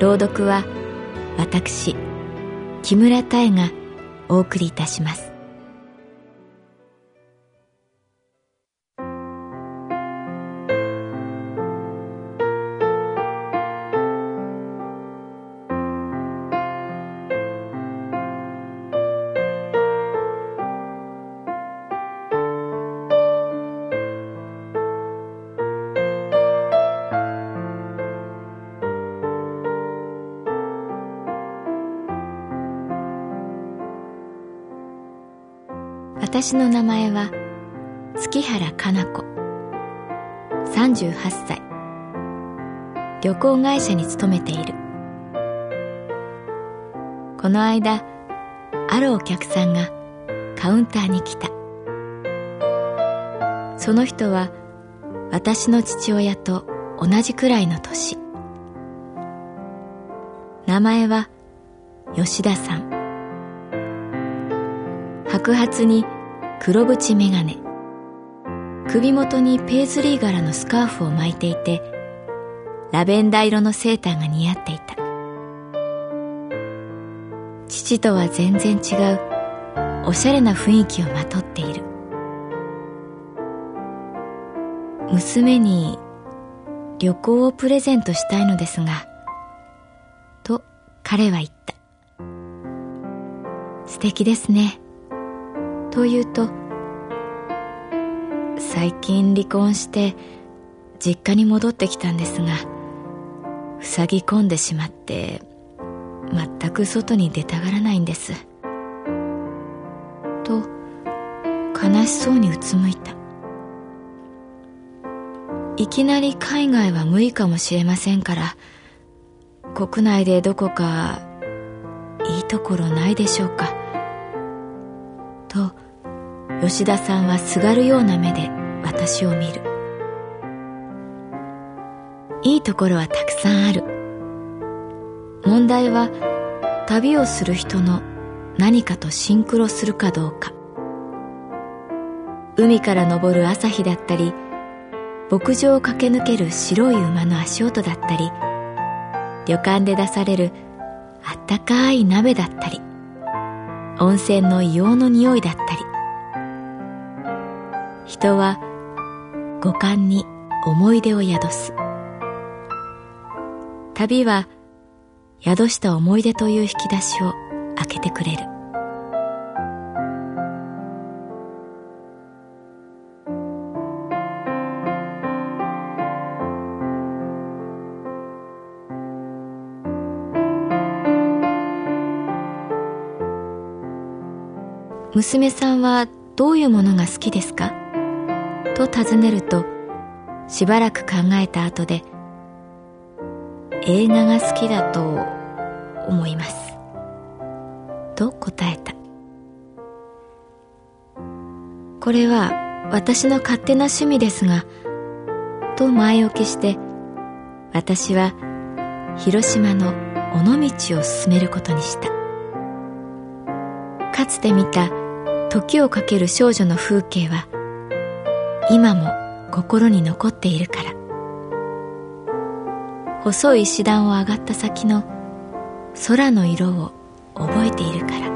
朗読は私木村多江がお送りいたします。私の名前は月原かな子。38歳。旅行会社に勤めている。この間あるお客さんがカウンターに来た。その人は私の父親と同じくらいの年。名前は吉田さん。白髪に黒縁眼鏡。首元にペーズリー柄のスカーフを巻いていてラベンダー色のセーターが似合っていた。父とは全然違うおしゃれな雰囲気をまとっている。娘に旅行をプレゼントしたいのですがと彼は言った。素敵ですね。というと最近離婚して実家に戻ってきたんですが塞ぎ込んでしまって全く外に出たがらないんです。と悲しそうにうつむいた。いきなり海外は無理かもしれませんから国内でどこかいいところないでしょうか。吉田さんはすがるような目で私を見る。いいところはたくさんある。問題は旅をする人の何かとシンクロするかどうか。海から昇る朝日だったり牧場を駆け抜ける白い馬の足音だったり旅館で出されるあったかい鍋だったり温泉の硫黄の匂いだったり。人は五感に思い出を宿す。旅は宿した思い出という引き出しを開けてくれる。娘さんはどういうものが好きですか？と尋ねるとしばらく考えた後で映画が好きだと思いますと答えたこれは私の勝手な趣味ですがと前置きして私は広島の尾道を進めることにしたかつて見た時をかける少女の風景は今も心に残っているから。細い石段を上がった先の空の色を覚えているから。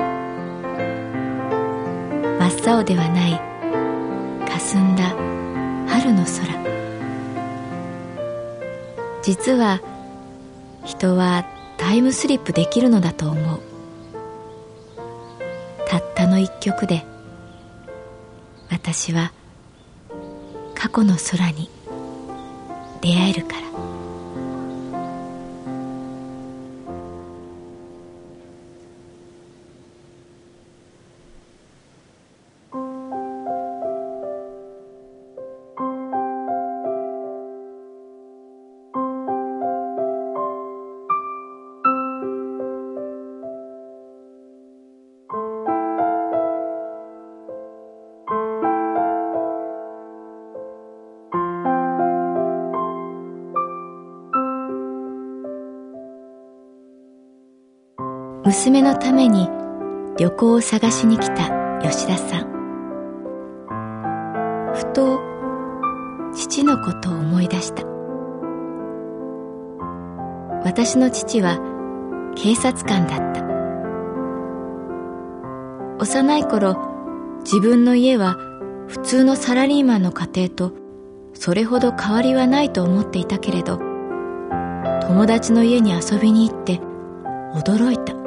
真っ青ではない霞んだ春の空。実は人はタイムスリップできるのだと思う。たったの一曲で私は過去の空に出会えるから。娘のために旅行を探しに来た吉田さん。ふと父のことを思い出した。私の父は警察官だった。幼い頃自分の家は普通のサラリーマンの家庭とそれほど変わりはないと思っていたけれど友達の家に遊びに行って驚いた。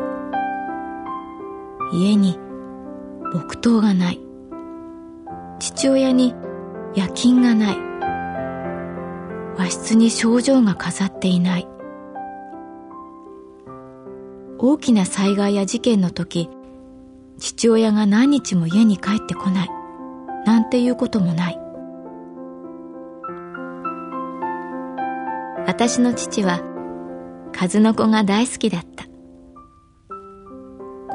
家に木刀がない。父親に夜勤がない。和室に症状が飾っていない。大きな災害や事件の時父親が何日も家に帰ってこない。なんていうこともない。私の父は数の子が大好きだった。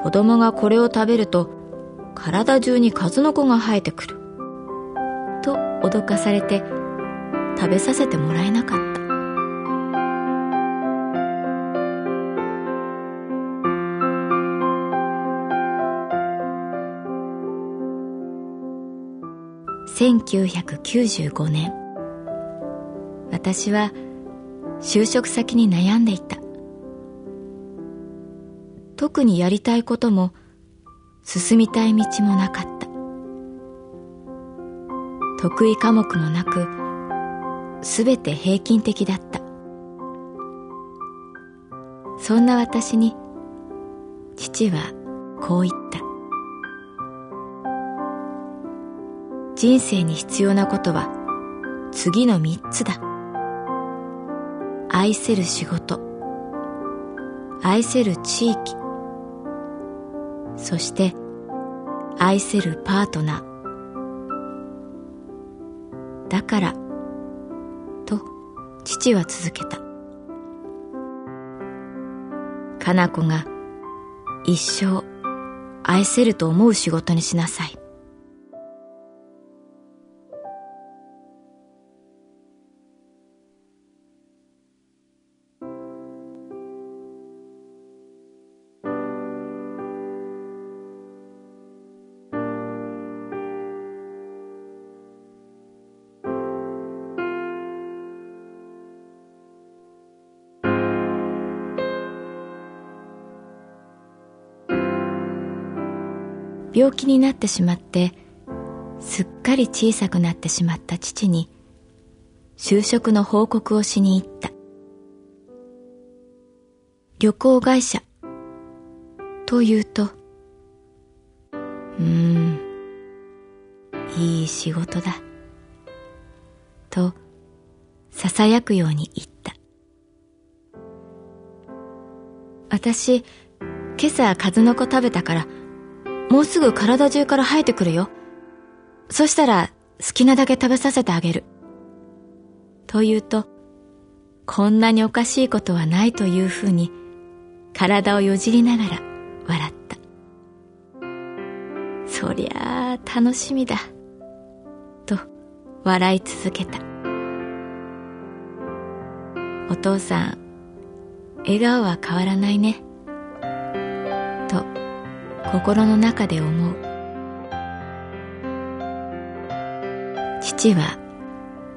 子供がこれを食べると体中に数の子が生えてくる。と脅かされて食べさせてもらえなかった。1995年私は就職先に悩んでいた特にやりたいことも進みたい道もなかった。得意科目もなくすべて平均的だった。そんな私に父はこう言った。人生に必要なことは次の三つだ。愛せる仕事。愛せる地域。そして愛せるパートナー。だからと父は続けた。かな子が一生愛せると思う仕事にしなさい。病気になってしまってすっかり小さくなってしまった父に就職の報告をしに行った。旅行会社。と言うとうーんいい仕事だ。と囁くように言った。私今朝数の子食べたからもうすぐ体中から生えてくるよ。そしたら好きなだけ食べさせてあげる。と言うと、こんなにおかしいことはないというふうに体をよじりながら笑った。そりゃあ楽しみだ。と笑い続けた。お父さん、笑顔は変わらないね。と心の中で思う。父は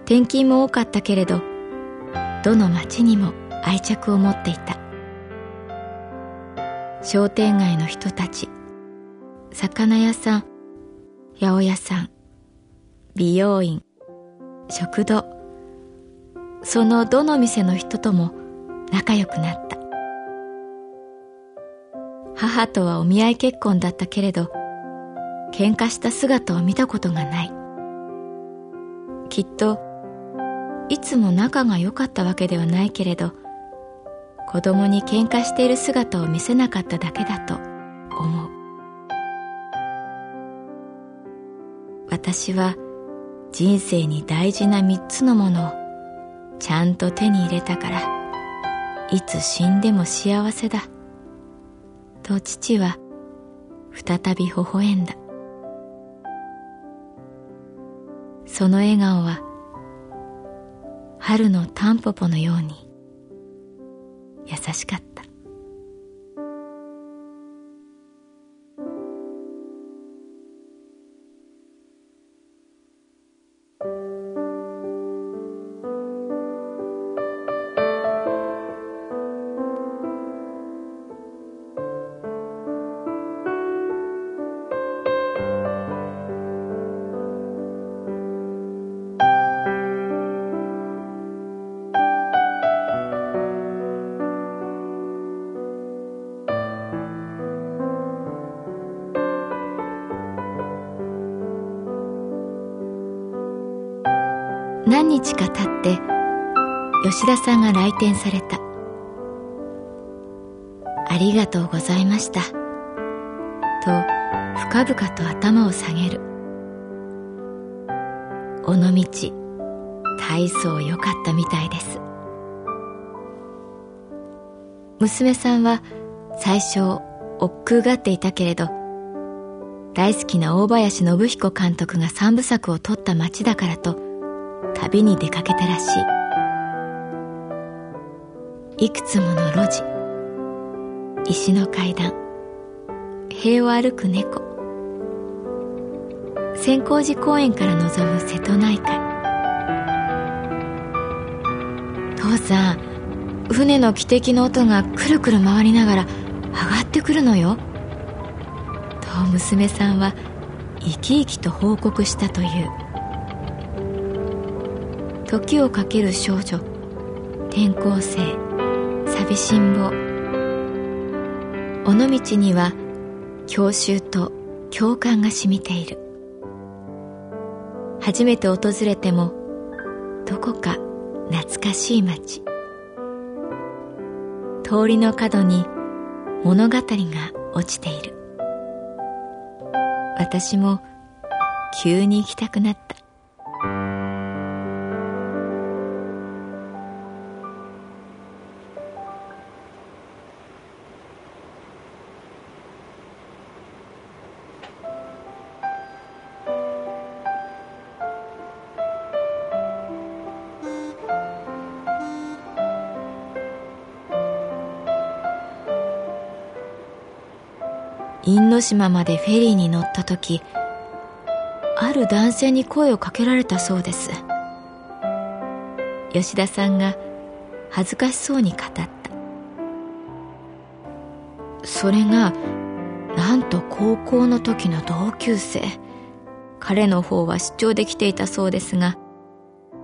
転勤も多かったけれどどの町にも愛着を持っていた。商店街の人たち魚屋さん八百屋さん美容院食堂そのどの店の人とも仲良くなった。母とはお見合い結婚だったけれど喧嘩した姿を見たことがない。きっといつも仲が良かったわけではないけれど子供に喧嘩している姿を見せなかっただけだと思う。私は人生に大事な三つのものをちゃんと手に入れたからいつ死んでも幸せだ。と父は再び微笑んだ。その笑顔は春のタンポポのように優しかった。何日か経って吉田さんが来店された。ありがとうございました。と深々と頭を下げる。尾道大層良かったみたいです。娘さんは最初億劫がっていたけれど大好きな大林信彦監督が三部作を撮った街だからと旅に出かけたらしい。いくつもの路地。石の階段。塀を歩く猫。千光寺公園から望む瀬戸内海。父さん船の汽笛の音がくるくる回りながら上がってくるのよ。と娘さんは生き生きと報告したという。時をかける少女。転校生。寂しん坊尾道には郷愁と共感が染みている。初めて訪れてもどこか懐かしい街。通りの角に物語が落ちている。私も急に行きたくなった。因島までフェリーに乗った時ある男性に声をかけられたそうです。吉田さんが恥ずかしそうに語った。それがなんと高校の時の同級生。彼の方は出張できていたそうですが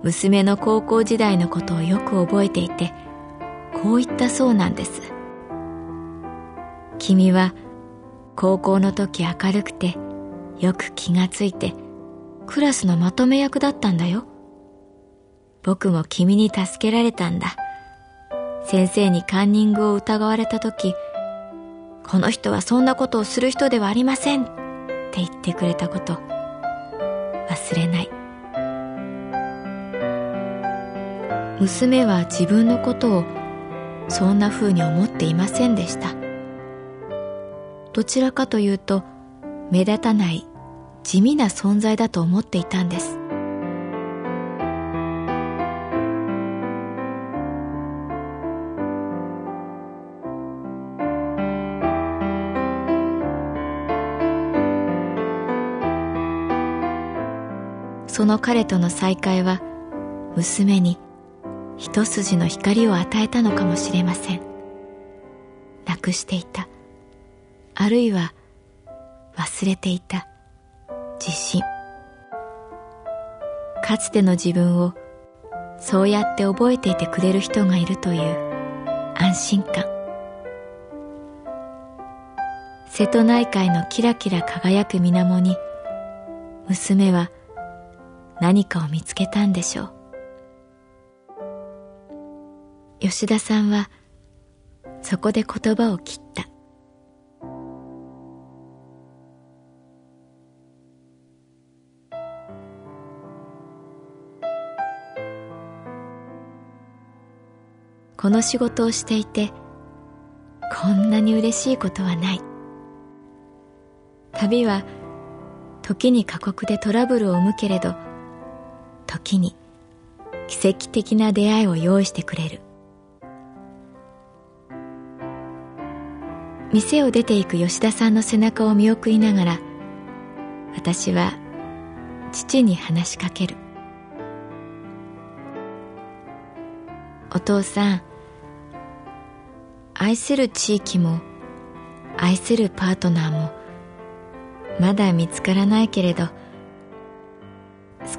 娘の高校時代のことをよく覚えていてこう言ったそうなんです。君は高校の時明るくてよく気がついてクラスのまとめ役だったんだよ。僕も君に助けられたんだ。先生にカンニングを疑われた時、この人はそんなことをする人ではありませんって言ってくれたこと忘れない。娘は自分のことをそんな風に思っていませんでした。どちらかというと目立たない地味な存在だと思っていたんです。その彼との再会は娘に一筋の光を与えたのかもしれません。なくしていた。あるいは忘れていた自信。かつての自分をそうやって覚えていてくれる人がいるという安心感。瀬戸内海のキラキラ輝く水面に娘は何かを見つけたんでしょう。吉田さんはそこで言葉を切った。この仕事をしていてこんなに嬉しいことはない。旅は時に過酷でトラブルを生むけれど時に奇跡的な出会いを用意してくれる。店を出ていく吉田さんの背中を見送りながら私は父に話しかける。お父さん愛する地域も愛するパートナーもまだ見つからないけれど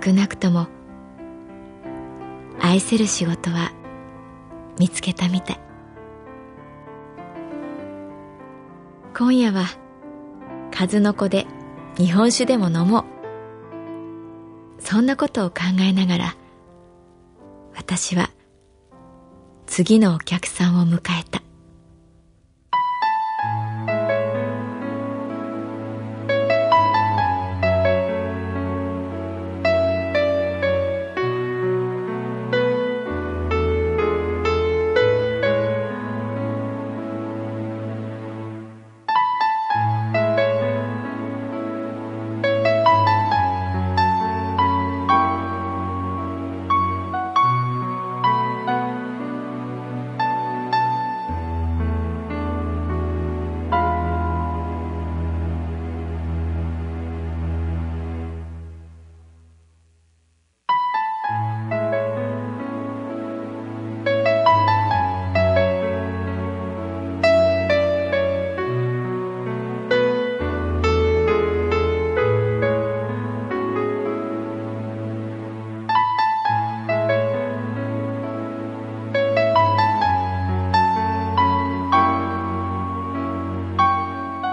少なくとも愛せる仕事は見つけたみたい。今夜は数の子で日本酒でも飲もう。そんなことを考えながら私は次のお客さんを迎えた。